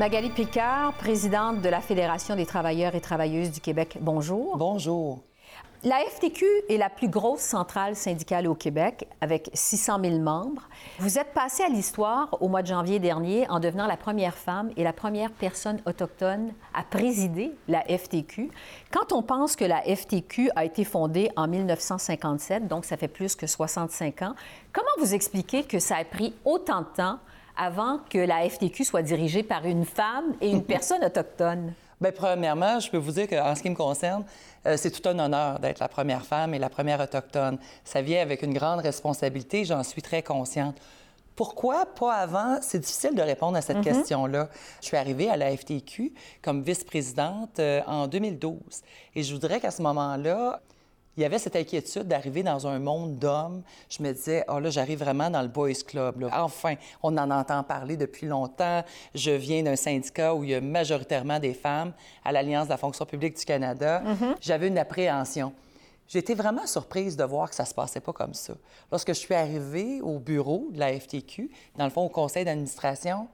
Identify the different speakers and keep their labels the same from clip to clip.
Speaker 1: Magali Picard, présidente de la Fédération des travailleurs et travailleuses du Québec, bonjour.
Speaker 2: Bonjour.
Speaker 1: La FTQ est la plus grosse centrale syndicale au Québec, avec 600 000 membres. Vous êtes passée à l'histoire au mois de janvier dernier en devenant la première femme et la première personne autochtone à présider la FTQ. Quand on pense que la FTQ a été fondée en 1957, donc ça fait plus que 65 ans, comment vous expliquez que ça a pris autant de temps avant que la FTQ soit dirigée par une femme et une personne autochtone?
Speaker 2: Bien, premièrement, je peux vous dire qu'en ce qui me concerne, euh, c'est tout un honneur d'être la première femme et la première autochtone. Ça vient avec une grande responsabilité, j'en suis très consciente. Pourquoi pas avant? C'est difficile de répondre à cette
Speaker 1: Mhm.
Speaker 2: question-là. Je suis arrivée à la FTQ comme vice-présidente euh, en 2012. Et je voudrais qu'à ce moment-là, il y avait cette inquiétude d'arriver dans un monde d'hommes. Je me disais, oh là, j'arrive vraiment dans le Boys Club. là. Enfin, on en entend parler depuis longtemps. Je viens d'un syndicat où il y a majoritairement des femmes à l'Alliance de la fonction publique du Canada. J'avais une appréhension. Été vraiment surprise de voir que ça se passait pas comme ça. Lorsque je suis arrivée au bureau de la FTQ, dans le fond, au conseil d'administration,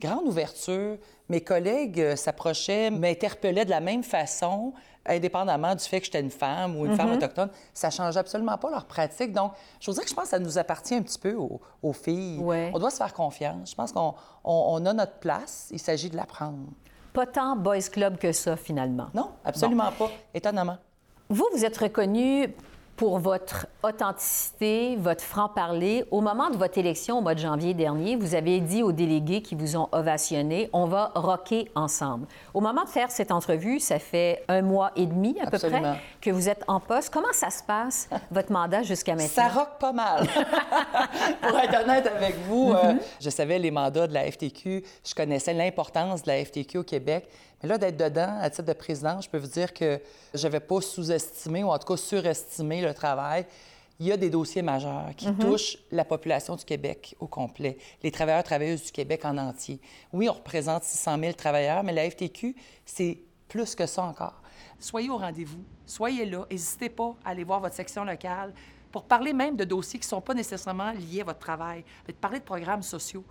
Speaker 2: grande ouverture. Mes collègues euh, s'approchaient, m'interpellaient de la même façon, indépendamment du fait que j'étais une femme ou une femme autochtone. Ça change absolument pas leur pratique. Donc, je vous dirais que je pense que ça nous appartient un petit peu aux, aux filles.
Speaker 1: Ouais.
Speaker 2: On doit se faire confiance. Je pense qu'on on- on a notre place. Il s'agit de la prendre.
Speaker 1: Pas tant Boys Club que ça, finalement.
Speaker 2: Non, absolument pas. Étonnamment.
Speaker 1: Vous, vous êtes reconnu pour votre authenticité, votre franc-parler. Au moment de votre élection au mois de janvier dernier, vous avez dit aux délégués qui vous ont ovationné, on va rocker ensemble. Au moment de faire cette entrevue, ça fait un mois et demi à peu près que vous êtes en poste. Comment ça se passe, votre mandat jusqu'à maintenant?
Speaker 2: Ça rock pas mal. Pour être honnête avec vous, euh, je savais les mandats de la FTQ, je connaissais l'importance de la FTQ au Québec. Mais là, d'être dedans, à titre de président, je peux vous dire que je n'avais pas sous-estimé ou en tout cas surestimé le travail. Il y a des dossiers majeurs qui touchent la population du Québec au complet, les travailleurs travailleuses du Québec en entier. Oui, on représente 600 000 travailleurs, mais la FTQ, c'est plus que ça encore. Soyez au rendez-vous, soyez là, n'hésitez pas à aller voir votre section locale pour parler même de dossiers qui ne sont pas nécessairement liés à votre travail, mais de parler de programmes sociaux.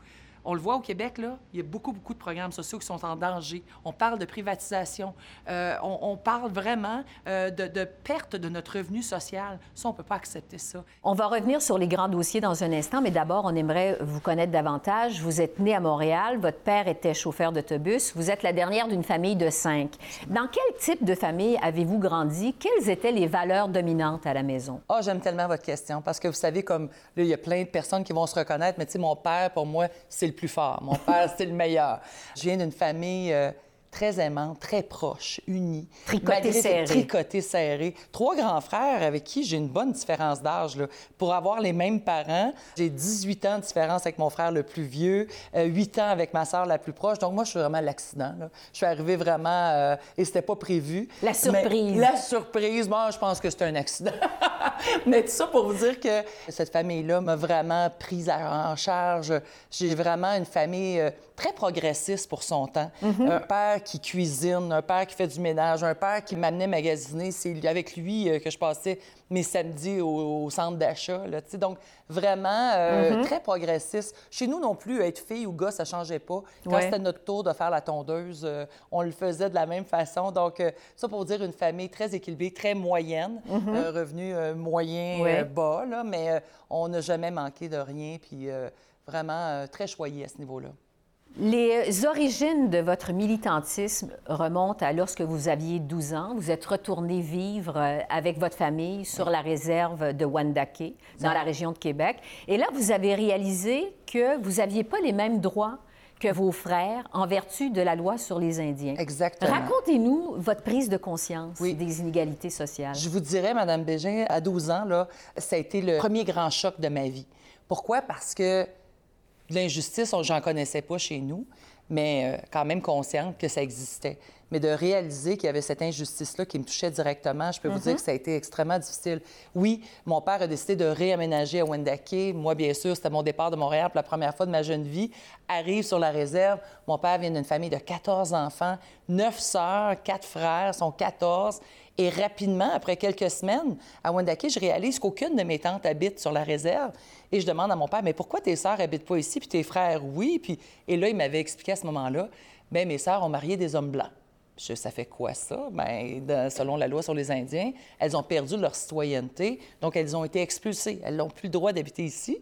Speaker 2: On le voit au Québec, là, il y a beaucoup, beaucoup de programmes sociaux qui sont en danger. On parle de privatisation. Euh, on, on parle vraiment euh, de, de perte de notre revenu social. Ça, on ne peut pas accepter ça.
Speaker 1: On va revenir sur les grands dossiers dans un instant, mais d'abord, on aimerait vous connaître davantage. Vous êtes né à Montréal, votre père était chauffeur d'autobus, vous êtes la dernière d'une famille de cinq. Dans quel type de famille avez-vous grandi? Quelles étaient les valeurs dominantes à la maison?
Speaker 2: Ah, j'aime tellement votre question parce que vous savez, comme là, il y a plein de personnes qui vont se reconnaître, mais tu sais, mon père, pour moi, c'est le plus fort. Mon père, c'est le meilleur. Je viens d'une famille euh, très aimante, très proche, unie.
Speaker 1: Tricotée
Speaker 2: Malgré-
Speaker 1: serrée.
Speaker 2: Tricotée serrée. Trois grands frères avec qui j'ai une bonne différence d'âge. là. Pour avoir les mêmes parents, j'ai 18 ans de différence avec mon frère le plus vieux, euh, 8 ans avec ma sœur la plus proche. Donc, moi, je suis vraiment l'accident. Je suis arrivée vraiment... euh, et c'était pas prévu.
Speaker 1: La
Speaker 2: Mais
Speaker 1: surprise.
Speaker 2: la surprise, moi, je pense que c'est un accident. Mais tout ça pour vous dire que cette famille-là m'a vraiment prise en charge. J'ai vraiment une famille euh, très progressiste pour son temps. Un père qui cuisine, un père qui fait du ménage, un père qui m'amenait magasiner. C'est avec lui euh, que je passais mes samedis au, au centre d'achat. Donc, vraiment euh, très progressiste. Chez nous non plus, être fille ou gars, ça changeait pas. Quand
Speaker 1: Ouais.
Speaker 2: c'était notre tour de faire la tondeuse, euh, on le faisait de la même façon. Donc, euh, ça pour dire une famille très équilibrée, très moyenne, euh, revenu euh, moyen
Speaker 1: Ouais.
Speaker 2: bas, là, mais on n'a jamais manqué de rien, puis vraiment très choyé à ce niveau-là.
Speaker 1: Les origines de votre militantisme remontent à lorsque vous aviez 12 ans. Vous êtes retourné vivre euh, avec votre famille sur la réserve de Wendake, dans la région de Québec. Et là, vous avez réalisé que vous n'aviez pas les mêmes droits que vos frères en vertu de la loi sur les Indiens.
Speaker 2: Exactement.
Speaker 1: Racontez-nous votre prise de conscience
Speaker 2: Oui.
Speaker 1: des inégalités sociales.
Speaker 2: Je vous dirais, Madame Bégin, à 12 ans, là, ça a été le premier grand choc de ma vie. Pourquoi? Parce que de l'injustice, on- j'en connaissais pas chez nous, mais euh, quand même consciente que ça existait. Mais de réaliser qu'il y avait cette injustice-là qui me touchait directement, je peux vous dire que ça a été extrêmement difficile. Oui, mon père a décidé de réaménager à Wendake. Moi, bien sûr, c'était mon départ de Montréal pour la première fois de ma jeune vie. Arrive sur la réserve. Mon père vient d'une famille de 14 enfants, 9 sœurs, 4 frères, sont 14. Et rapidement, après quelques semaines, à Wendake, je réalise qu'aucune de mes tantes habite sur la réserve. Et je demande à mon père, mais pourquoi tes sœurs habitent pas ici, puis tes frères, oui? Puis... Et là, il m'avait expliqué à ce moment-là, Bien, mes sœurs ont marié des hommes blancs. Je, ça fait quoi ça? Bien, selon la loi sur les Indiens, elles ont perdu leur citoyenneté, donc elles ont été expulsées. Elles n'ont plus le droit d'habiter ici.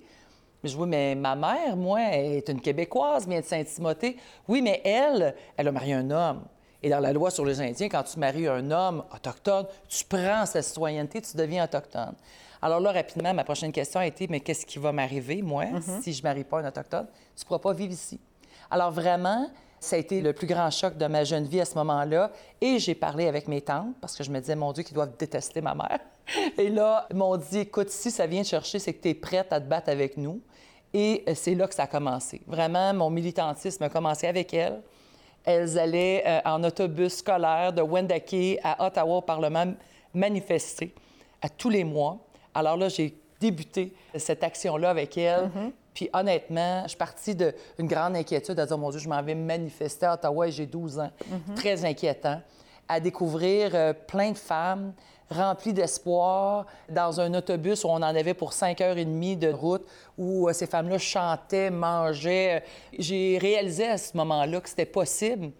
Speaker 2: Je vois, mais ma mère, moi, est une Québécoise, vient de Saint-Timothée. Oui, mais elle, elle a marié un homme. Et dans la loi sur les Indiens, quand tu maries un homme autochtone, tu prends sa citoyenneté, tu deviens autochtone. Alors là, rapidement, ma prochaine question a été, mais qu'est-ce qui va m'arriver, moi, mm-hmm. si je ne marie pas un autochtone? Tu ne pourras pas vivre ici. Alors vraiment, ça a été le plus grand choc de ma jeune vie à ce moment-là. Et j'ai parlé avec mes tantes parce que je me disais, mon Dieu, qu'ils doivent détester ma mère. Et là, ils m'ont dit, écoute, si ça vient te chercher, c'est que tu es prête à te battre avec nous. Et euh, c'est là que ça a commencé. Vraiment, mon militantisme a commencé avec elles. Elles allaient euh, en autobus scolaire de Wendake à Ottawa au Parlement manifester à tous les mois. Alors là, j'ai débuté cette action-là avec elles. Mm-hmm. Puis honnêtement, je suis partie d'une grande inquiétude à dire, mon Dieu, je m'en vais manifester à Ottawa et j'ai 12 ans. Mhm. Très inquiétant. À découvrir euh, plein de femmes remplies d'espoir dans un autobus où on en avait pour cinq heures et demie de route, où euh, ces femmes-là chantaient, mangeaient. J'ai réalisé à ce moment-là que c'était possible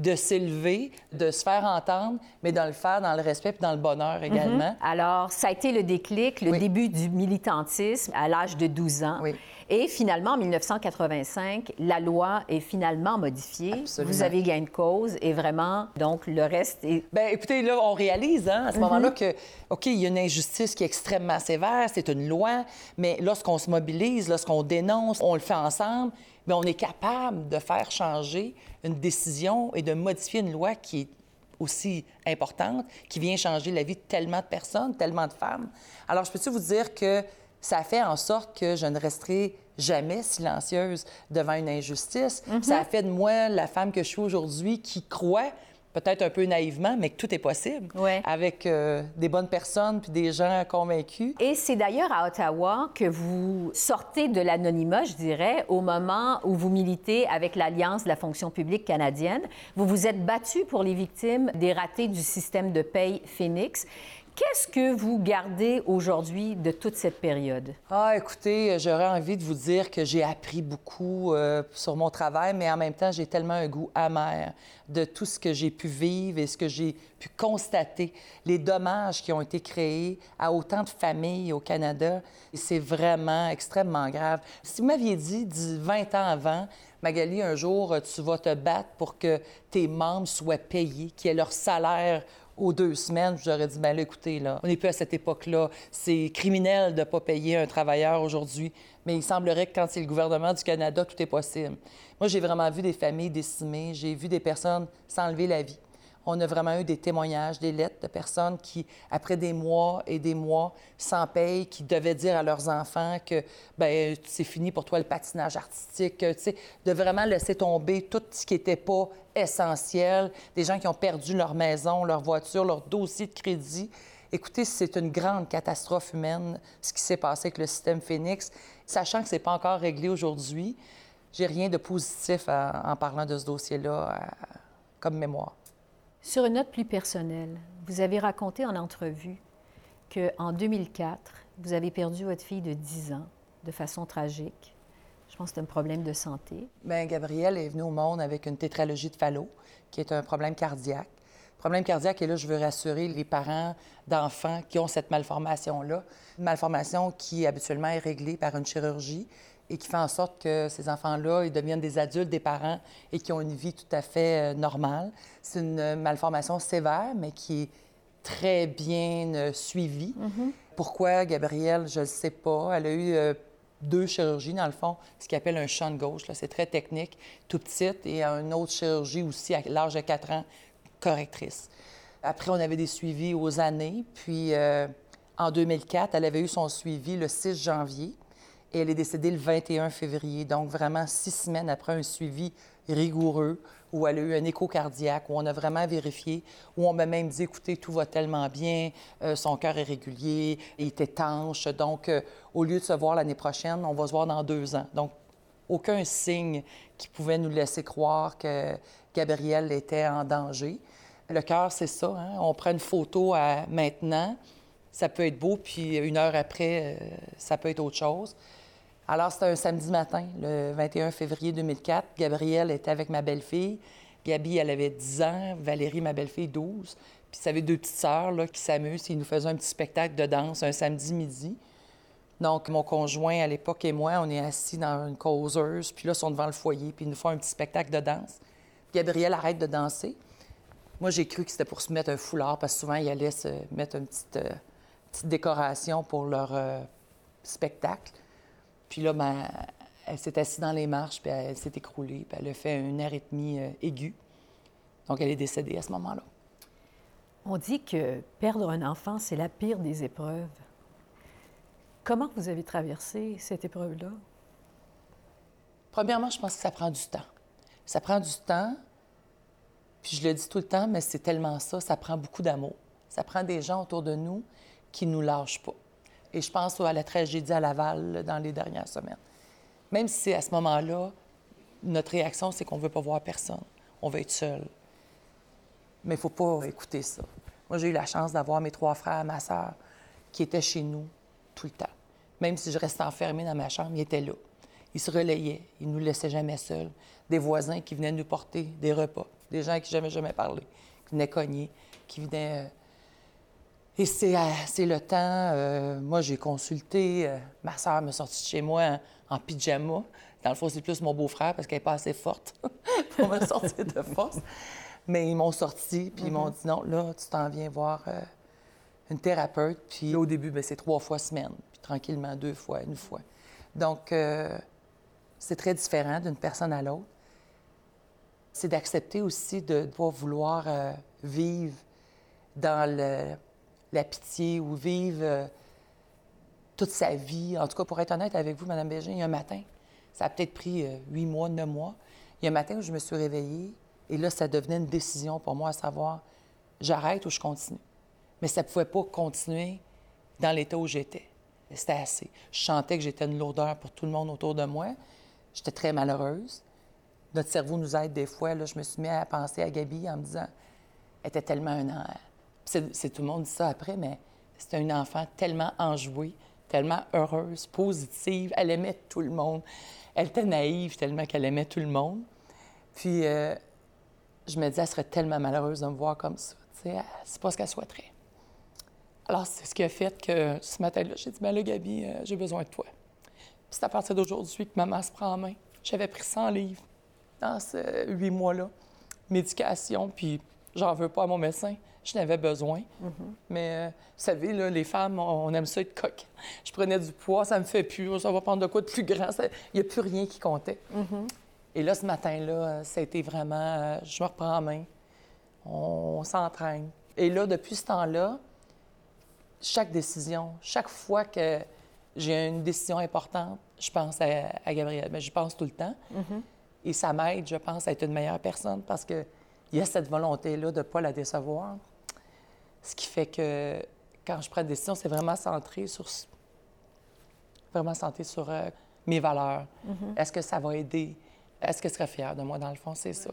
Speaker 2: de s'élever, de se faire entendre, mais dans le faire dans le respect et dans le bonheur également.
Speaker 1: Mhm. Alors, ça a été le déclic, le début du militantisme à l'âge de 12 ans. Oui. Et finalement, en 1985, la loi est finalement modifiée. Vous avez gain de cause et vraiment, donc, le reste est...
Speaker 2: Bien, écoutez, là, on réalise hein, à ce moment-là mhm. que, OK, il y a une injustice qui est extrêmement sévère, c'est une loi, mais lorsqu'on se mobilise, lorsqu'on dénonce, on le fait ensemble, bien, on est capable de faire changer une décision et de modifier une loi qui est aussi importante, qui vient changer la vie de tellement de personnes, tellement de femmes. Alors, je peux-tu vous dire que ça fait en sorte que je ne resterai jamais silencieuse devant une injustice? Ça a fait de moi la femme que je suis aujourd'hui qui croit peut-être un peu naïvement, mais que tout est possible avec euh, des bonnes personnes puis des gens convaincus.
Speaker 1: Et c'est d'ailleurs à Ottawa que vous sortez de l'anonymat, je dirais, au moment où vous militez avec l'Alliance de la fonction publique canadienne. Vous vous êtes battu pour les victimes des ratés du système de paye Phoenix. Qu'est-ce que vous gardez aujourd'hui de toute cette période?
Speaker 2: Ah, écoutez, j'aurais envie de vous dire que j'ai appris beaucoup euh, sur mon travail, mais en même temps, j'ai tellement un goût amer de tout ce que j'ai pu vivre et ce que j'ai pu constater, les dommages qui ont été créés à autant de familles au Canada. C'est vraiment extrêmement grave. Si vous m'aviez dit 20 ans avant, Magali, un jour, tu vas te battre pour que tes membres soient payés, qu'ils aient leur salaire aux deux semaines, j'aurais dit, bien là, écoutez, là, on n'est plus à cette époque-là. C'est criminel de ne pas payer un travailleur aujourd'hui, mais il semblerait que quand c'est le gouvernement du Canada, tout est possible. Moi, j'ai vraiment vu des familles décimées, j'ai vu des personnes s'enlever la vie. On a vraiment eu des témoignages, des lettres de personnes qui, après des mois et des mois sans paye, qui devaient dire à leurs enfants que ben c'est fini pour toi le patinage artistique, de vraiment laisser tomber tout ce qui n'était pas essentiel, des gens qui ont perdu leur maison, leur voiture, leur dossier de crédit. Écoutez, c'est une grande catastrophe humaine, ce qui s'est passé avec le système Phoenix, sachant que ce n'est pas encore réglé aujourd'hui. J'ai rien de positif en parlant de ce dossier-là comme mémoire.
Speaker 1: Sur une note plus personnelle, vous avez raconté en entrevue qu'en 2004, vous avez perdu votre fille de 10 ans de façon tragique. Je pense que c'est un problème de santé.
Speaker 2: Bien, Gabrielle est venue au monde avec une tétralogie de Fallot, qui est un problème cardiaque. Problème cardiaque, et là, je veux rassurer les parents d'enfants qui ont cette malformation-là. Une malformation qui habituellement est réglée par une chirurgie et qui fait en sorte que ces enfants-là, ils deviennent des adultes, des parents et qui ont une vie tout à fait euh, normale. C'est une malformation sévère, mais qui est très bien euh, suivie. Mm-hmm. Pourquoi, Gabrielle, je ne sais pas. Elle a eu euh, deux chirurgies, dans le fond, ce qu'on appelle un champ de gauche. C'est très technique, tout petite, et une autre chirurgie aussi à l'âge de 4 ans, correctrice. Après, on avait des suivis aux années. Puis, en 2004, elle avait eu son suivi le 6 janvier et elle est décédée le 21 février, donc vraiment six semaines après un suivi rigoureux où elle a eu un écho cardiaque, où on a vraiment vérifié, où on m'a même dit, écoutez, tout va tellement bien, euh, son cœur est régulier, il est étanche, donc euh, au lieu de se voir l'année prochaine, on va se voir dans deux ans. Donc, aucun signe qui pouvait nous laisser croire que Gabrielle était en danger. Le cœur, c'est ça, hein? on prend une photo à maintenant, ça peut être beau, puis une heure après, euh, ça peut être autre chose. Alors, c'était un samedi matin, le 21 février 2004. Gabrielle était avec ma belle-fille. Gabi, elle avait 10 ans, Valérie, ma belle-fille, 12. Puis ça avait deux petites sœurs là, qui s'amusent. Ils nous faisaient un petit spectacle de danse un samedi midi. Donc, mon conjoint à l'époque et moi, on est assis dans une causeuse, puis là, ils sont devant le foyer, puis ils nous font un petit spectacle de danse. Puis Gabriel arrête de danser. Moi, j'ai cru que c'était pour se mettre un foulard, parce que souvent, ils allaient se mettre une petite, euh, petite décoration pour leur euh, spectacle. Puis là, ben, elle s'est assise dans les marches, puis elle s'est écroulée, puis elle a fait une arythmie euh, aiguë. Donc, elle est décédée à ce moment-là.
Speaker 1: On dit que perdre un enfant, c'est la pire des épreuves. Comment vous avez traversé cette épreuve-là?
Speaker 2: Premièrement, je pense que ça prend du temps. Ça prend du temps, puis je le dis tout le temps, mais c'est tellement ça, ça prend beaucoup d'amour. Ça prend des gens autour de nous qui ne nous lâchent pas. Et je pense à la tragédie à Laval dans les dernières semaines. Même si à ce moment-là, notre réaction, c'est qu'on ne veut pas voir personne. On veut être seul. Mais il ne faut pas écouter ça. Moi, j'ai eu la chance d'avoir mes trois frères, ma sœur, qui étaient chez nous tout le temps. Même si je restais enfermée dans ma chambre, ils étaient là. Ils se relayaient. Ils ne nous laissaient jamais seuls. Des voisins qui venaient nous porter des repas. Des gens qui jamais jamais parlé, qui venaient cogner, qui venaient... Euh, et c'est le temps. Euh, moi, j'ai consulté. Euh, ma sœur m'a sorti de chez moi en, pyjama. Dans le fond, c'est plus mon beau-frère parce qu'elle n'est pas assez forte pour me sortir de force. Mais ils m'ont sorti, puis ils m'ont mm-hmm. dit non, là, tu t'en viens voir une thérapeute. Puis au début, ben, c'est trois fois semaine, puis tranquillement deux fois, une fois. Donc, euh, c'est très différent d'une personne à l'autre. C'est d'accepter aussi de ne pas vouloir euh, vivre dans la pitié ou vivre euh, toute sa vie. En tout cas, pour être honnête avec vous, Mme Bégin, il y a un matin, ça a peut-être pris huit mois, neuf mois, il y a un matin où je me suis réveillée et là, ça devenait une décision pour moi à savoir, j'arrête ou je continue mais ça ne pouvait pas continuer dans l'état où j'étais. C'était assez. Je sentais que j'étais une lourdeur pour tout le monde autour de moi. J'étais très malheureuse. Notre cerveau nous aide des fois. Là, je me suis mis à penser à Gabi en me disant elle était tellement un an. C'est tout le monde dit ça après, mais c'était un enfant tellement enjouée, tellement heureuse, positive. Elle aimait tout le monde. Elle était naïve tellement qu'elle aimait tout le monde. Puis, euh, je me disais, elle serait tellement malheureuse de me voir comme ça. C'est pas ce qu'elle souhaiterait. Alors, c'est ce qui a fait que ce matin-là, j'ai dit, ben là, Gabi, euh, j'ai besoin de toi. Puis c'est à partir d'aujourd'hui que maman se prend en main. J'avais pris 100 livres dans ces huit mois-là, médication, puis j'en veux pas à mon médecin. Je n'avais besoin. Mm-hmm. Mais euh, vous savez, là, les femmes, on aime ça être coq. Je prenais du poids, ça me fait plus, ça va prendre de quoi de plus grand. Il n'y a plus rien qui comptait. Mm-hmm. Et là, ce matin-là, ça a été vraiment, euh, je me reprends en main. on s'entraîne. Et là, depuis ce temps-là, chaque décision, chaque fois que j'ai une décision importante, je pense à, Gabriel. Mais je pense tout le temps. Mm-hmm. Et ça m'aide, je pense, à être une meilleure personne parce qu'il y a cette volonté-là de ne pas la décevoir. Ce qui fait que quand je prends une décision, c'est vraiment centré sur. Vraiment centré sur euh, mes valeurs. Mm-hmm. Est-ce que ça va aider? Est-ce que je serais fière de moi, dans le fond? C'est ça.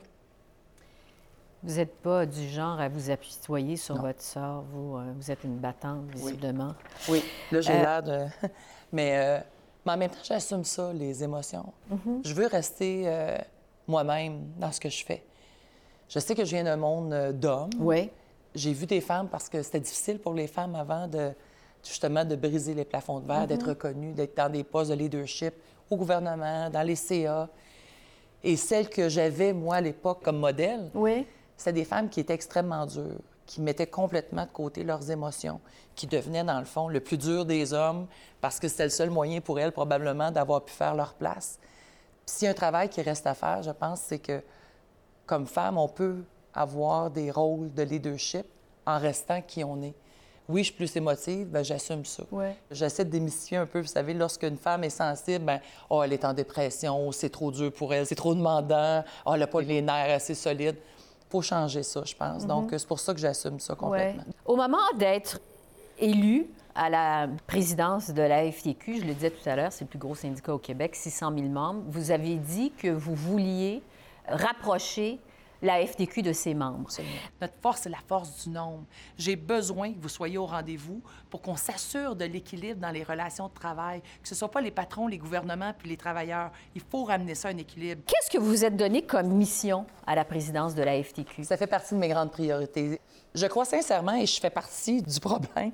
Speaker 1: Vous n'êtes pas du genre à vous appuyer sur votre sort. Vous, euh, vous êtes une battante, visiblement.
Speaker 2: Oui, là, j'ai euh, l'air de... mais, mais, en même temps, j'assume ça, les émotions. Mhm. Je veux rester moi-même dans ce que je fais. Je sais que je viens d'un monde d'hommes.
Speaker 1: Oui.
Speaker 2: J'ai vu des femmes parce que c'était difficile pour les femmes avant de justement de briser les plafonds de verre, mhm. d'être reconnues, d'être dans des postes de leadership au gouvernement, dans les CA. Et celle que j'avais, moi, à l'époque, comme modèle,
Speaker 1: oui
Speaker 2: c'était des femmes qui étaient extrêmement dures, qui mettaient complètement de côté leurs émotions, qui devenaient, dans le fond, le plus dur des hommes parce que c'était le seul moyen pour elles, probablement, d'avoir pu faire leur place. Puis s'il y a un travail qui reste à faire, je pense, c'est que, comme femme, on peut avoir des rôles de leadership en restant qui on est. Oui, je suis plus émotive, ben j'assume ça. J'essaie de démystifier un peu. Vous savez, lorsqu'une femme est sensible, ben, oh, elle est en dépression, c'est trop dur pour elle, c'est trop demandant, oh, elle n'a pas les nerfs assez solides faut changer ça, je pense. Mhm. Donc, c'est pour ça que j'assume ça complètement.
Speaker 1: Au moment d'être élu à la présidence de la FTQ, je le disais tout à l'heure, c'est le plus gros syndicat au Québec, 600 000 membres, vous avez dit que vous vouliez rapprocher la FTQ de ses membres.
Speaker 2: Notre force, c'est la force du nombre. J'ai besoin que vous soyez au rendez-vous pour qu'on s'assure de l'équilibre dans les relations de travail, que ce ne soit pas les patrons, les gouvernements puis les travailleurs. Il faut ramener ça à un équilibre.
Speaker 1: Qu'est-ce que vous vous êtes donné comme mission à la présidence de la FTQ?
Speaker 2: Ça fait partie de mes grandes priorités. Je crois sincèrement, et je fais partie du problème,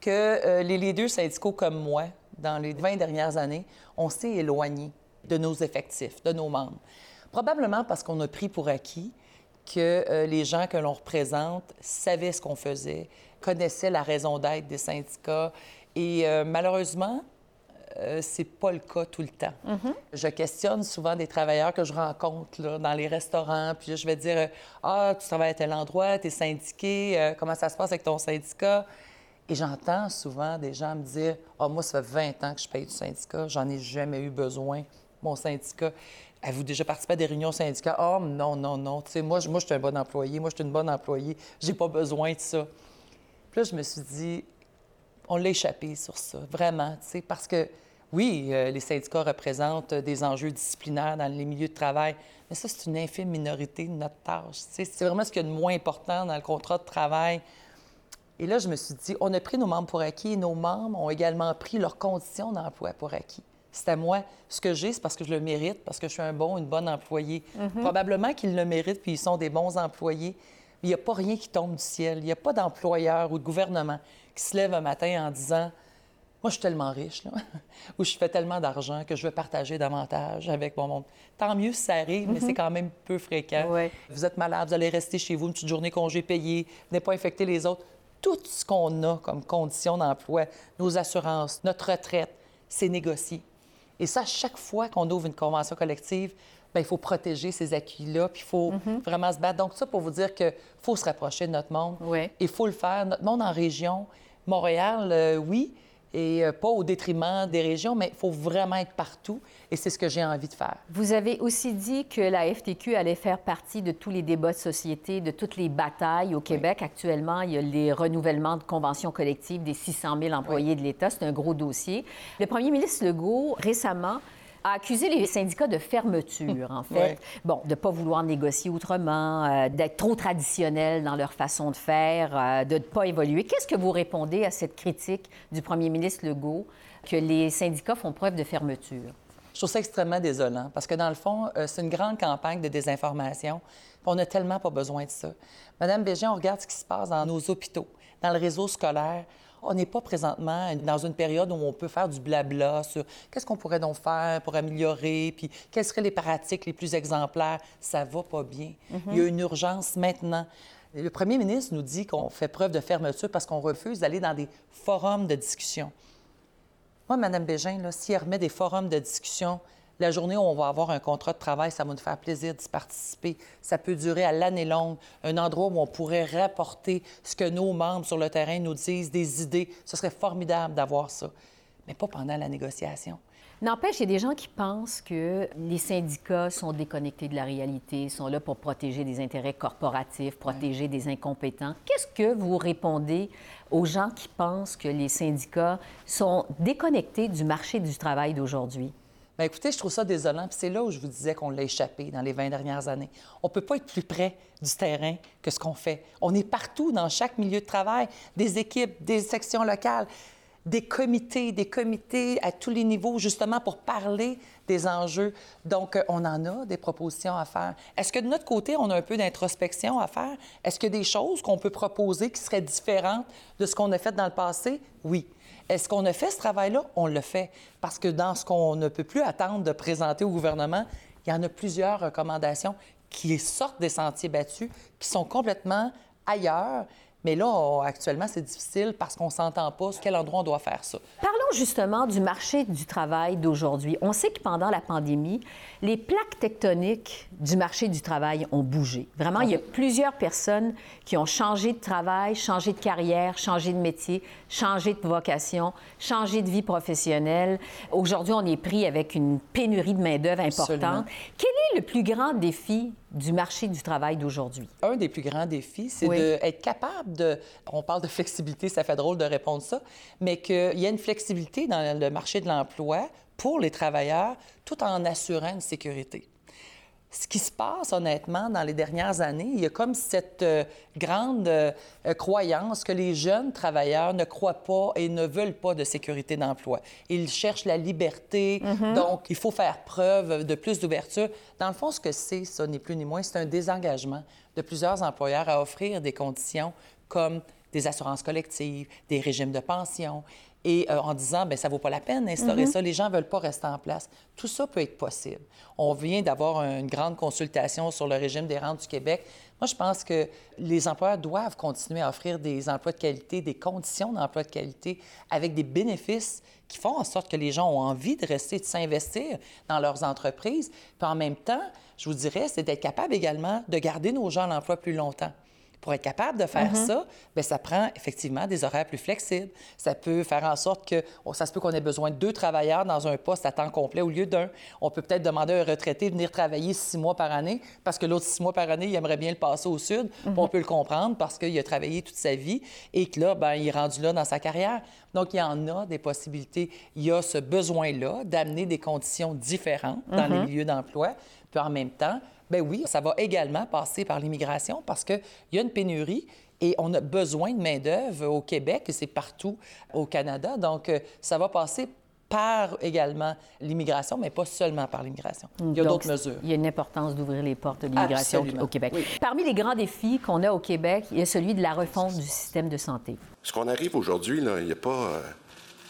Speaker 2: que euh, les leaders syndicaux comme moi, dans les 20 dernières années, on s'est éloigné de nos effectifs, de nos membres. Probablement parce qu'on a pris pour acquis que euh, les gens que l'on représente savaient ce qu'on faisait, connaissaient la raison d'être des syndicats. Et euh, malheureusement, euh, c'est pas le cas tout le temps.
Speaker 1: Mm-hmm.
Speaker 2: Je questionne souvent des travailleurs que je rencontre là, dans les restaurants, puis là, je vais dire Ah, tu travailles à tel endroit, tu es syndiqué, comment ça se passe avec ton syndicat Et j'entends souvent des gens me dire Ah, moi, ça fait 20 ans que je paye du syndicat, j'en ai jamais eu besoin, mon syndicat. Avez-vous déjà participé à des réunions syndicales? Oh, non, non, non. Tu sais, moi, moi, je suis un bon employé. Moi, je suis une bonne employée. J'ai pas besoin de ça. Puis là, je me suis dit, on l'a échappé sur ça, vraiment, tu sais, parce que, oui, euh, les syndicats représentent euh, des enjeux disciplinaires dans les milieux de travail, mais ça, c'est une infime minorité de notre tâche. tu sais. C'est vraiment ce qu'il y a de moins important dans le contrat de travail. Et là, je me suis dit, on a pris nos membres pour acquis et nos membres ont également pris leurs conditions d'emploi pour acquis. C'est à moi. Ce que j'ai, c'est parce que je le mérite, parce que je suis un bon, une bonne employée. Probablement qu'ils le méritent, puis ils sont des bons employés. Il n'y a pas rien qui tombe du ciel. Il n'y a pas d'employeur ou de gouvernement qui se lève un matin en disant Moi, je suis tellement riche, là, ou je fais tellement d'argent que je veux partager davantage avec mon monde. Tant mieux si ça arrive, mais c'est quand même peu fréquent.
Speaker 1: Ouais.
Speaker 2: Vous êtes malade, vous allez rester chez vous une petite journée congé payé, venez pas infecter les autres. Tout ce qu'on a comme conditions d'emploi, nos assurances, notre retraite, c'est négocié. Et ça, chaque fois qu'on ouvre une convention collective, bien, il faut protéger ces acquis-là, puis il faut vraiment se battre. Donc, ça pour vous dire qu'il faut se rapprocher de notre monde.
Speaker 1: Ouais.
Speaker 2: Il faut le faire. Notre monde en région, Montréal, euh, oui, et euh, pas au détriment des régions, mais il faut vraiment être partout. Et c'est ce que j'ai envie de faire.
Speaker 1: Vous avez aussi dit que la FTQ allait faire partie de tous les débats de société, de toutes les batailles au Québec. Actuellement, il y a les renouvellements de conventions collectives des 600 000 employés de l'État. C'est un gros dossier. Le premier ministre Legault, récemment, a accusé les syndicats de fermeture, en fait.
Speaker 2: Ouais.
Speaker 1: Bon, de ne pas vouloir négocier autrement, euh, d'être trop traditionnels dans leur façon de faire, euh, de ne pas évoluer. Qu'est-ce que vous répondez à cette critique du premier ministre Legault que les syndicats font preuve de fermeture?
Speaker 2: Je trouve ça extrêmement désolant parce que, dans le fond, euh, c'est une grande campagne de désinformation. On n'a tellement pas besoin de ça. Madame Bégin, on regarde ce qui se passe dans nos hôpitaux, dans le réseau scolaire. On n'est pas présentement dans une période où on peut faire du blabla sur qu'est-ce qu'on pourrait donc faire pour améliorer, puis quelles seraient les pratiques les plus exemplaires. Ça va pas bien. Il y a une urgence maintenant. Le premier ministre nous dit qu'on fait preuve de fermeture parce qu'on refuse d'aller dans des forums de discussion. Moi, Mme Bégin, là, si elle remet des forums de discussion, la journée où on va avoir un contrat de travail, ça va nous faire plaisir d'y participer. Ça peut durer à l'année longue, un endroit où on pourrait rapporter ce que nos membres sur le terrain nous disent, des idées. Ce serait formidable d'avoir ça, mais pas pendant la négociation.
Speaker 1: N'empêche, il y a des gens qui pensent que les syndicats sont déconnectés de la réalité, sont là pour protéger des intérêts corporatifs, protéger des incompétents. Qu'est-ce que vous répondez aux gens qui pensent que les syndicats sont déconnectés du marché du travail d'aujourd'hui?
Speaker 2: Bien, écoutez, je trouve ça désolant. Puis c'est là où je vous disais qu'on l'a échappé dans les 20 dernières années. On ne peut pas être plus près du terrain que ce qu'on fait. On est partout dans chaque milieu de travail, des équipes, des sections locales, des comités, des comités à tous les niveaux, justement pour parler des enjeux. Donc, euh, on en a des propositions à faire. Est-ce que de notre côté, on a un peu d'introspection à faire? Est-ce qu'il y a des choses qu'on peut proposer qui seraient différentes de ce qu'on a fait dans le passé? Oui. Est-ce qu'on a fait ce travail-là? On le fait. Parce que dans ce qu'on ne peut plus attendre de présenter au gouvernement, il y en a plusieurs recommandations qui sortent des sentiers battus, qui sont complètement ailleurs. Mais là, actuellement, c'est difficile parce qu'on ne s'entend pas sur quel endroit on doit faire ça.
Speaker 1: Justement du marché du travail d'aujourd'hui. On sait que pendant la pandémie, les plaques tectoniques du marché du travail ont bougé. Vraiment, il y a plusieurs personnes qui ont changé de travail, changé de carrière, changé de métier, changé de vocation, changé de vie professionnelle. Aujourd'hui, on est pris avec une pénurie de main-d'œuvre importante. Quel est le plus grand défi du marché du travail d'aujourd'hui?
Speaker 2: Un des plus grands défis, c'est
Speaker 1: Oui.
Speaker 2: d'être capable de... On parle de flexibilité, ça fait drôle de répondre ça, mais qu'il y a une flexibilité dans le marché de l'emploi pour les travailleurs tout en assurant une sécurité. ce qui se passe honnêtement dans les dernières années, il y a comme cette euh, grande euh, croyance que les jeunes travailleurs ne croient pas et ne veulent pas de sécurité d'emploi. Ils cherchent la liberté,
Speaker 1: Mm-hmm.
Speaker 2: donc il faut faire preuve de plus d'ouverture. Dans le fond, ce que c'est, ça, ni plus ni moins, c'est un désengagement de plusieurs employeurs à offrir des conditions comme des assurances collectives, des régimes de pension, et euh, en disant, bien, ça vaut pas la peine d'instaurer ça, les gens veulent pas rester en place. Tout ça peut être possible. On vient d'avoir une grande consultation sur le régime des rentes du Québec. Moi, je pense que les employeurs doivent continuer à offrir des emplois de qualité, des conditions d'emploi de qualité avec des bénéfices qui font en sorte que les gens ont envie de rester, de s'investir dans leurs entreprises. Puis en même temps, je vous dirais, c'est d'être capable également de garder nos gens à l'emploi plus longtemps. Pour être capable de faire ça, bien, ça prend effectivement des horaires plus flexibles. Ça peut faire en sorte que, oh, ça se peut qu'on ait besoin de deux travailleurs dans un poste à temps complet au lieu d'un. On peut peut-être demander à un retraité de venir travailler six mois par année parce que l'autre six mois par année, il aimerait bien le passer au sud. Puis On peut le comprendre parce qu'il a travaillé toute sa vie et que là, ben, il est rendu là dans sa carrière. Donc, il y en a des possibilités. Il y a ce besoin-là d'amener des conditions différentes dans les milieux d'emploi. Puis en même temps, ben oui, ça va également passer par l'immigration parce qu'il y a une pénurie et on a besoin de main-d'œuvre au Québec et c'est partout au Canada. Donc, euh, ça va passer par également l'immigration, mais pas seulement par l'immigration. Il y a d'autres mesures.
Speaker 1: Il y a une importance d'ouvrir les portes de l'immigration au Québec.
Speaker 2: Oui.
Speaker 1: Parmi les grands défis qu'on a au Québec, il y a celui de la refonte du système de santé.
Speaker 3: Ce qu'on arrive aujourd'hui, il n'y a pas, euh,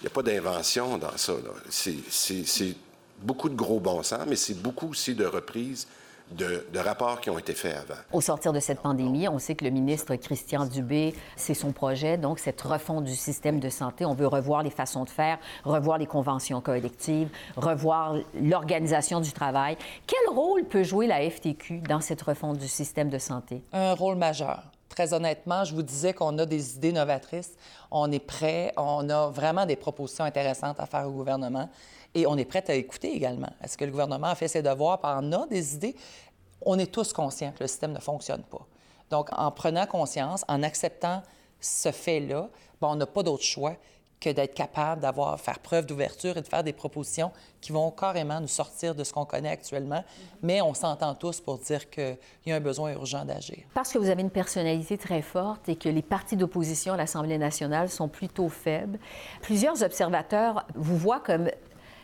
Speaker 3: il y a pas d'invention dans ça. là. C'est, c'est- c'est beaucoup de gros bon sens, mais c'est beaucoup aussi de reprises de, de rapports qui ont été faits avant.
Speaker 1: Au sortir de cette pandémie, on sait que le ministre Christian Dubé, c'est son projet, donc cette refonte du système de santé. On veut revoir les façons de faire, revoir les conventions collectives, revoir l'organisation du travail. Quel rôle peut jouer la FTQ dans cette refonte du système de santé?
Speaker 2: un rôle majeur. Très honnêtement, je vous disais qu'on a des idées novatrices. On est prêt. On a vraiment des propositions intéressantes à faire au gouvernement. Et on est prêt à écouter également. Est-ce que le gouvernement a fait ses devoirs? En a des idées? On est tous conscients que le système ne fonctionne pas. Donc, en prenant conscience, en acceptant ce fait-là, ben, on n'a pas d'autre choix que d'être capable d'avoir, faire preuve d'ouverture et de faire des propositions qui vont carrément nous sortir de ce qu'on connaît actuellement. Mais on s'entend tous pour dire qu'il y a un besoin urgent d'agir.
Speaker 1: Parce que vous avez une personnalité très forte et que les partis d'opposition à l'Assemblée nationale sont plutôt faibles, plusieurs observateurs vous voient comme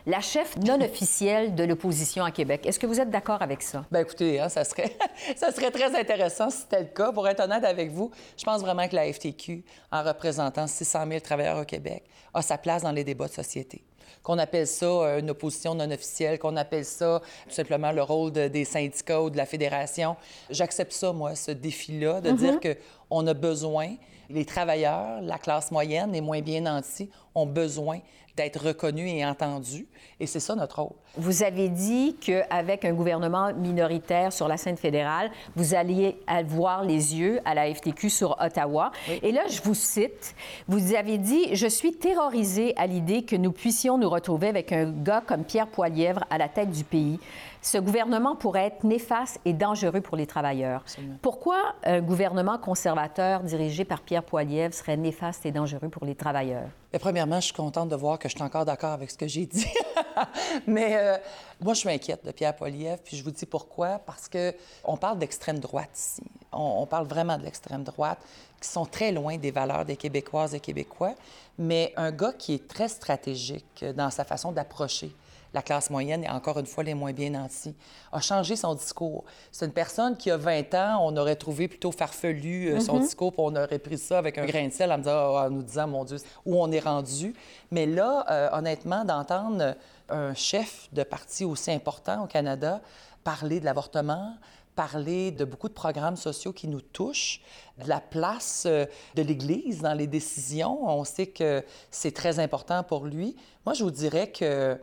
Speaker 1: la chef non officielle de l'opposition à Québec. Est-ce que vous êtes d'accord avec ça?
Speaker 2: Ben écoutez, hein, ça, serait, ça serait très intéressant si c'était le cas. Pour être honnête avec vous, je pense vraiment que la FTQ, en représentant 600 000 travailleurs au Québec, a sa place dans les débats de société. Qu'on appelle ça euh, une opposition non officielle, qu'on appelle ça tout simplement le rôle de- des syndicats ou de la fédération. J'accepte ça, moi, ce défi-là, de dire qu'on a besoin, les travailleurs, la classe moyenne, les moins bien nantis, ont besoin d'être reconnus et entendus. Et c'est ça notre rôle.
Speaker 1: Vous avez dit qu'avec un gouvernement minoritaire sur la scène fédérale, vous alliez avoir les yeux à la FTQ sur Ottawa. Et là, je vous cite, vous avez dit, je suis terrorisé à l'idée que nous puissions nous retrouver avec un gars comme Pierre Poilièvre à la tête du pays. Ce gouvernement pourrait être néfaste et dangereux pour les travailleurs. Pourquoi un gouvernement conservateur dirigé par Pierre Poilièvre serait néfaste et dangereux pour les travailleurs?
Speaker 2: Bien, premièrement, je suis contente de voir que je suis encore d'accord avec ce que j'ai dit. Mais euh, moi, je suis inquiète de Pierre Poilievre, puis je vous dis pourquoi. Parce que on parle d'extrême droite ici. On, on parle vraiment de l'extrême droite, qui sont très loin des valeurs des Québécoises et Québécois. Mais un gars qui est très stratégique dans sa façon d'approcher la classe moyenne et encore une fois les moins bien nantis, a changé son discours. C'est une personne qui, a 20 ans, on aurait trouvé plutôt farfelu euh, son discours, puis on aurait pris ça avec un grain de sel en, me disant- en nous disant, mon Dieu, où on est rendu. Mais là, euh, honnêtement, d'entendre un chef de parti aussi important au Canada parler de l'avortement, parler de beaucoup de programmes sociaux qui nous touchent, de la place euh, de l'Église dans les décisions. On sait que c'est très important pour lui. Moi, je vous dirais que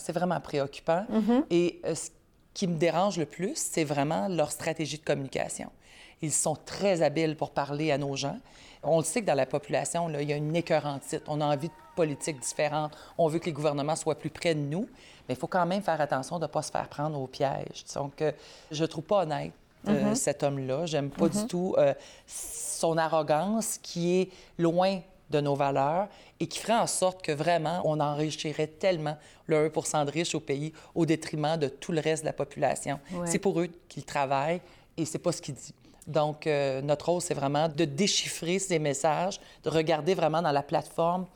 Speaker 2: c'est vraiment préoccupant. Et euh, ce qui me dérange le plus, c'est vraiment leur stratégie de communication. Ils sont très habiles pour parler à nos gens. On le sait que dans la population, là, il y a une écœurantite. On a envie de politiques différentes. On veut que les gouvernements soient plus près de nous. Mais il faut quand même faire attention de ne pas se faire prendre au piège. Donc, euh, je ne trouve pas honnête euh, cet homme-là. J'aime pas du tout euh, son arrogance qui est loin de nos valeurs et qui ferait en sorte que vraiment on enrichirait tellement le 1 de riches au pays au détriment de tout le reste de la population. C'est pour eux qu'ils travaillent et c'est pas ce qu'ils disent. Donc, euh, notre rôle, c'est vraiment de déchiffrer ces messages, de regarder vraiment dans la plateforme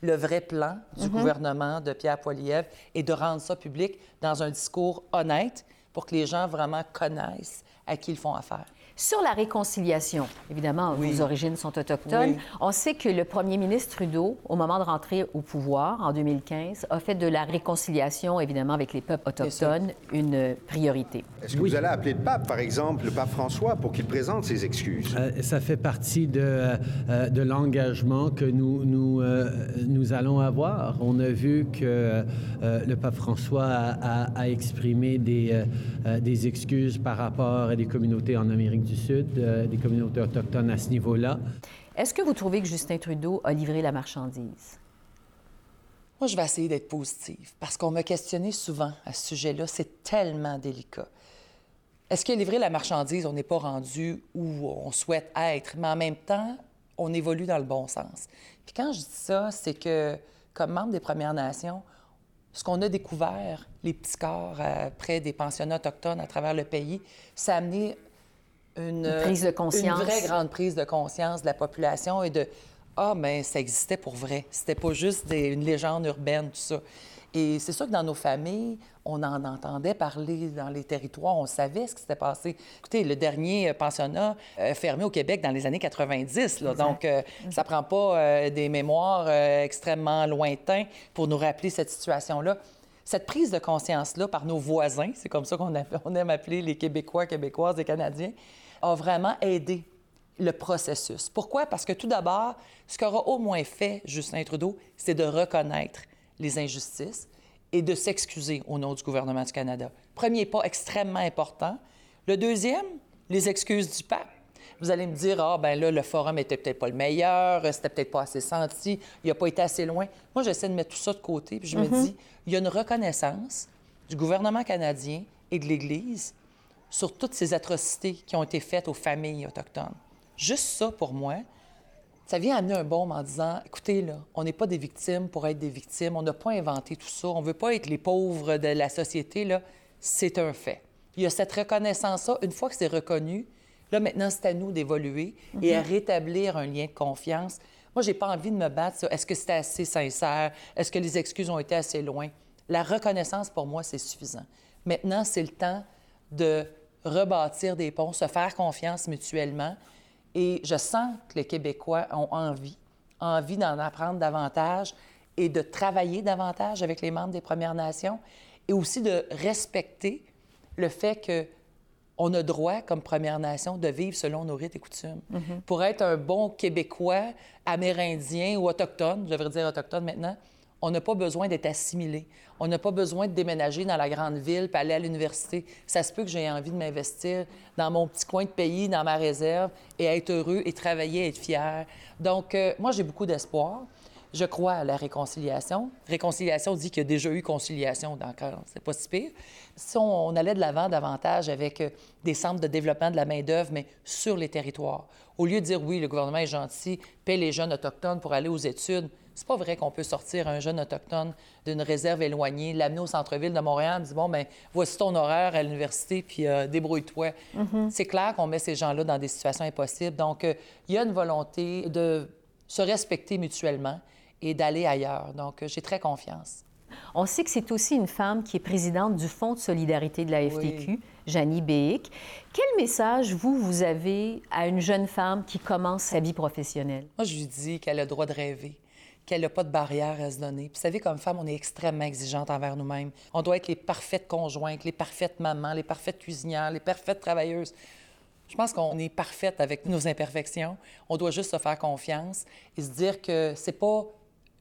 Speaker 2: le vrai plan du mm-hmm. gouvernement de Pierre Poilievre et de rendre ça public dans un discours honnête pour que les gens vraiment connaissent à qui ils font affaire.
Speaker 1: Sur la réconciliation, évidemment, vos origines sont autochtones. On sait que le premier ministre Trudeau, au moment de rentrer au pouvoir en 2015, a fait de la réconciliation, évidemment, avec les peuples autochtones, une priorité.
Speaker 4: Est-ce que vous allez appeler le pape, par exemple, le pape François, pour qu'il présente ses excuses?
Speaker 5: Euh, ça fait partie de, euh, de l'engagement que nous, nous, euh, nous allons avoir. On a vu que le pape François a, a exprimé des, des excuses par rapport à des communautés en Amérique du Sud, euh, des communautés autochtones à ce niveau-là.
Speaker 1: Est-ce que vous trouvez que Justin Trudeau a livré la marchandise?
Speaker 2: Moi, je vais essayer d'être positive parce qu'on m'a questionné souvent à ce sujet-là. C'est tellement délicat. Est-ce qu'il a livré la marchandise? On n'est pas rendu où on souhaite être, mais en même temps, on évolue dans le bon sens. Puis quand je dis ça, c'est que, comme membre des Premières Nations, ce qu'on a découvert, les petits corps euh, près des pensionnats autochtones à travers le pays, ça a amené
Speaker 1: une, prise de conscience.
Speaker 2: Une vraie grande prise de conscience de la population et de Ah, mais ça existait pour vrai. C'était pas juste une légende urbaine, tout ça. Et c'est sûr que dans nos familles, on en entendait parler dans les territoires, on savait ce qui s'était passé. Écoutez, le dernier euh, pensionnat euh, fermé au Québec dans les années 90, là, donc euh, ça prend pas des mémoires extrêmement lointains pour nous rappeler cette situation-là. Cette prise de conscience-là par nos voisins, c'est comme ça qu'on on aime appeler les Québécois, Québécoises et Canadiens, a vraiment aidé le processus. Pourquoi? Parce que tout d'abord, ce qu'aura au moins fait Justin Trudeau, c'est de reconnaître les injustices et de s'excuser au nom du gouvernement du Canada. Premier pas extrêmement important. Le deuxième, les excuses du pape. Vous allez me dire, ah, ben là, le forum était peut-être pas le meilleur, c'était peut-être pas assez senti, il n'a pas été assez loin. Moi, j'essaie de mettre tout ça de côté, puis je me mm-hmm. dis, il y a une reconnaissance du gouvernement canadien et de l'Église sur toutes ces atrocités qui ont été faites aux familles autochtones. Juste ça, pour moi, ça vient amener un baume en disant, écoutez, là, on n'est pas des victimes pour être des victimes, on n'a pas inventé tout ça, on ne veut pas être les pauvres de la société, là, c'est un fait. Il y a cette reconnaissance-là, une fois que c'est reconnu, là, maintenant, c'est à nous d'évoluer et à mhm. rétablir un lien de confiance. Moi, j'ai pas envie de me battre sur est-ce que c'était assez sincère, est-ce que les excuses ont été assez loin? La reconnaissance, pour moi, c'est suffisant. Maintenant, c'est le temps de rebâtir des ponts, se faire confiance mutuellement. Et je sens que les Québécois ont envie, envie d'en apprendre davantage et de travailler davantage avec les membres des Premières Nations et aussi de respecter le fait que on a droit, comme Première Nation, de vivre selon nos rites et coutumes. Mm-hmm. Pour être un bon Québécois, Amérindien ou autochtone, je devrais dire autochtone maintenant, on n'a pas besoin d'être assimilé. On n'a pas besoin de déménager dans la grande ville puis aller à l'université. Ça se peut que j'ai envie de m'investir dans mon petit coin de pays, dans ma réserve, et être heureux et travailler, être fier. Donc, euh, moi, j'ai beaucoup d'espoir. Je crois à la réconciliation. Réconciliation dit qu'il y a déjà eu conciliation, donc c'est pas si pire. Si on, allait de l'avant davantage avec euh, des centres de développement de la main-d'œuvre, mais sur les territoires, au lieu de dire oui, le gouvernement est gentil, paie les jeunes autochtones pour aller aux études, c'est pas vrai qu'on peut sortir un jeune autochtone d'une réserve éloignée, l'amener au centre-ville de Montréal, dire bon, ben voici ton horaire à l'université, puis euh, débrouille-toi. Mm-hmm. C'est clair qu'on met ces gens-là dans des situations impossibles. Donc, euh, il y a une volonté de se respecter mutuellement et d'aller ailleurs. Donc, euh, j'ai très confiance.
Speaker 1: On sait que c'est aussi une femme qui est présidente du Fonds de solidarité de la FTQ, Janie Béic. Quel message, vous, vous avez à une jeune femme qui commence sa vie professionnelle?
Speaker 2: Moi, je lui dis qu'elle a le droit de rêver qu'elle n'a pas de barrière à se donner. Puis, vous savez, comme femme, on est extrêmement exigeante envers nous-mêmes. On doit être les parfaites conjointes, les parfaites mamans, les parfaites cuisinières, les parfaites travailleuses. Je pense qu'on est parfaite avec nos imperfections. On doit juste se faire confiance et se dire que c'est pas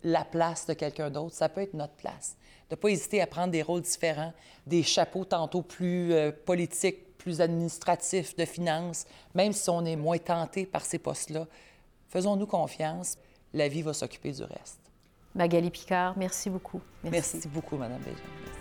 Speaker 2: la place de quelqu'un d'autre, ça peut être notre place. De pas hésiter à prendre des rôles différents, des chapeaux tantôt plus euh, politiques, plus administratifs, de finances, même si on est moins tenté par ces postes-là. Faisons-nous confiance la vie va s'occuper du reste.
Speaker 1: Magali Picard, merci beaucoup.
Speaker 2: Merci, merci beaucoup, Madame Béja.